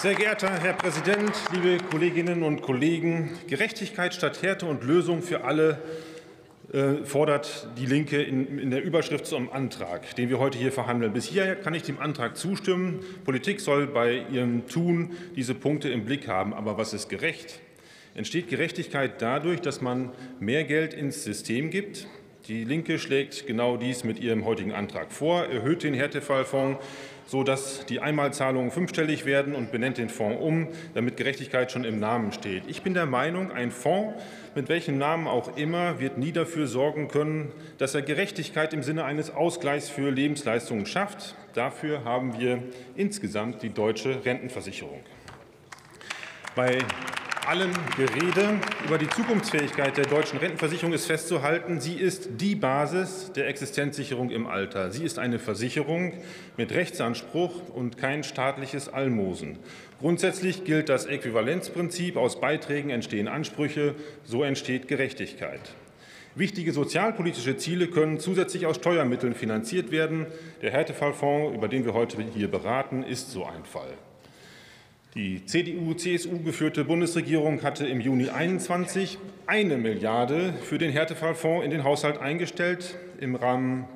Sehr geehrter Herr Präsident, liebe Kolleginnen und Kollegen! Gerechtigkeit statt Härte und Lösung für alle äh, fordert die Linke in, der Überschrift zum Antrag, den wir heute hier verhandeln. Bis hierher kann ich dem Antrag zustimmen. Politik soll bei ihrem Tun diese Punkte im Blick haben. Aber was ist gerecht? Entsteht Gerechtigkeit dadurch, dass man mehr Geld ins System gibt? Die Linke schlägt genau dies mit ihrem heutigen Antrag vor, erhöht den Härtefallfonds, sodass die Einmalzahlungen fünfstellig werden und benennt den Fonds um, damit Gerechtigkeit schon im Namen steht. Ich bin der Meinung, ein Fonds, mit welchem Namen auch immer, wird nie dafür sorgen können, dass er Gerechtigkeit im Sinne eines Ausgleichs für Lebensleistungen schafft. Dafür haben wir insgesamt die deutsche Rentenversicherung. Bei allem Gerede über die Zukunftsfähigkeit der deutschen Rentenversicherung ist festzuhalten, sie ist die Basis der Existenzsicherung im Alter. Sie ist eine Versicherung mit Rechtsanspruch und kein staatliches Almosen. Grundsätzlich gilt das Äquivalenzprinzip. Aus Beiträgen entstehen Ansprüche, so entsteht Gerechtigkeit. Wichtige sozialpolitische Ziele können zusätzlich aus Steuermitteln finanziert werden. Der Härtefallfonds, über den wir heute hier beraten, ist so ein Fall. Die CDU-CSU geführte Bundesregierung hatte im Juni 21 eine Milliarde für den Härtefallfonds in den Haushalt eingestellt. Im Rahmen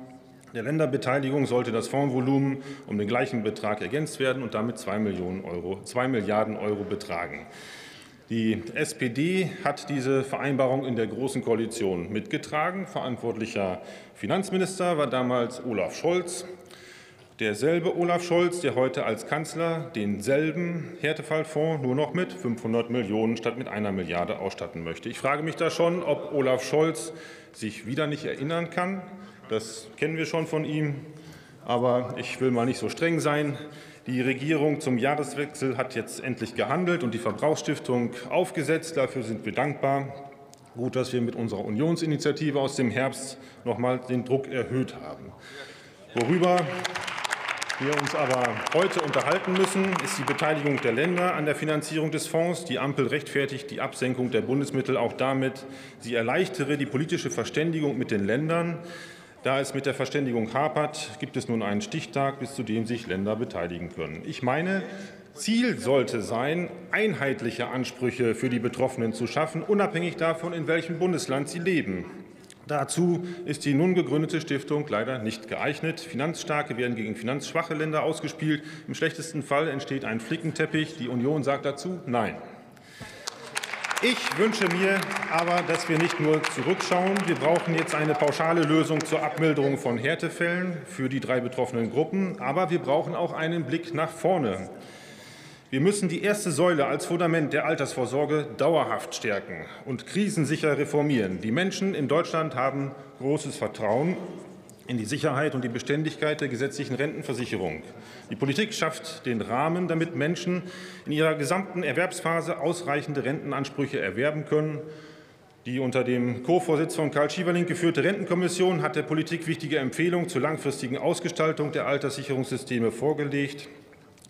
der Länderbeteiligung sollte das Fondsvolumen um den gleichen Betrag ergänzt werden und damit 2, Millionen Euro, 2 Milliarden Euro betragen. Die SPD hat diese Vereinbarung in der Großen Koalition mitgetragen. Verantwortlicher Finanzminister war damals Olaf Scholz. Derselbe Olaf Scholz, der heute als Kanzler denselben Härtefallfonds nur noch mit 500 Millionen statt mit einer Milliarde ausstatten möchte. Ich frage mich da schon, ob Olaf Scholz sich wieder nicht erinnern kann. Das kennen wir schon von ihm. Aber ich will mal nicht so streng sein. Die Regierung zum Jahreswechsel hat jetzt endlich gehandelt und die Verbrauchsstiftung aufgesetzt. Dafür sind wir dankbar. Gut, dass wir mit unserer Unionsinitiative aus dem Herbst noch mal den Druck erhöht haben. Worüber wir uns aber heute unterhalten müssen, ist die Beteiligung der Länder an der Finanzierung des Fonds. Die Ampel rechtfertigt die Absenkung der Bundesmittel auch damit, sie erleichtere die politische Verständigung mit den Ländern. Da es mit der Verständigung hapert, gibt es nun einen Stichtag, bis zu dem sich Länder beteiligen können. Ich meine, Ziel sollte sein, einheitliche Ansprüche für die Betroffenen zu schaffen, unabhängig davon, in welchem Bundesland sie leben. Dazu ist die nun gegründete Stiftung leider nicht geeignet. Finanzstarke werden gegen finanzschwache Länder ausgespielt. Im schlechtesten Fall entsteht ein Flickenteppich. Die Union sagt dazu Nein. Ich wünsche mir aber, dass wir nicht nur zurückschauen. Wir brauchen jetzt eine pauschale Lösung zur Abmilderung von Härtefällen für die drei betroffenen Gruppen. Aber wir brauchen auch einen Blick nach vorne. Wir müssen die erste Säule als Fundament der Altersvorsorge dauerhaft stärken und krisensicher reformieren. Die Menschen in Deutschland haben großes Vertrauen in die Sicherheit und die Beständigkeit der gesetzlichen Rentenversicherung. Die Politik schafft den Rahmen, damit Menschen in ihrer gesamten Erwerbsphase ausreichende Rentenansprüche erwerben können. Die unter dem Co-Vorsitz von Karl Schieberling geführte Rentenkommission hat der Politik wichtige Empfehlungen zur langfristigen Ausgestaltung der Alterssicherungssysteme vorgelegt.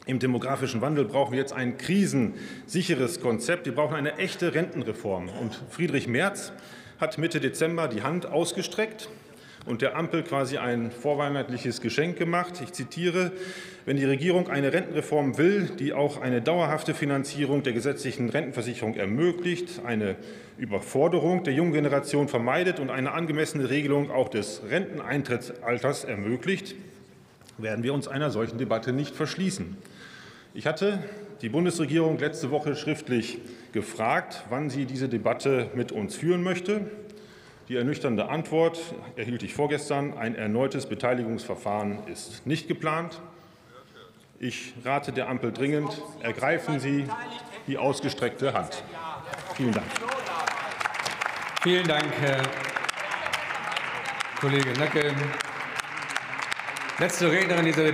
Im demografischen Wandel brauchen wir jetzt ein krisensicheres Konzept. Wir brauchen eine echte Rentenreform. Und Friedrich Merz hat Mitte Dezember die Hand ausgestreckt und der Ampel quasi ein vorweihnachtliches Geschenk gemacht. Ich zitiere, wenn die Regierung eine Rentenreform will, die auch eine dauerhafte Finanzierung der gesetzlichen Rentenversicherung ermöglicht, eine Überforderung der jungen Generation vermeidet und eine angemessene Regelung auch des Renteneintrittsalters ermöglicht, werden wir uns einer solchen Debatte nicht verschließen. Ich hatte die Bundesregierung letzte Woche schriftlich gefragt, wann sie diese Debatte mit uns führen möchte. Die ernüchternde Antwort erhielt ich vorgestern. Ein erneutes Beteiligungsverfahren ist nicht geplant. Ich rate der Ampel dringend, ergreifen Sie die ausgestreckte Hand. Vielen Dank. Vielen Dank, Herr Kollege Nacke. Letzte Rednerin dieser Debatte.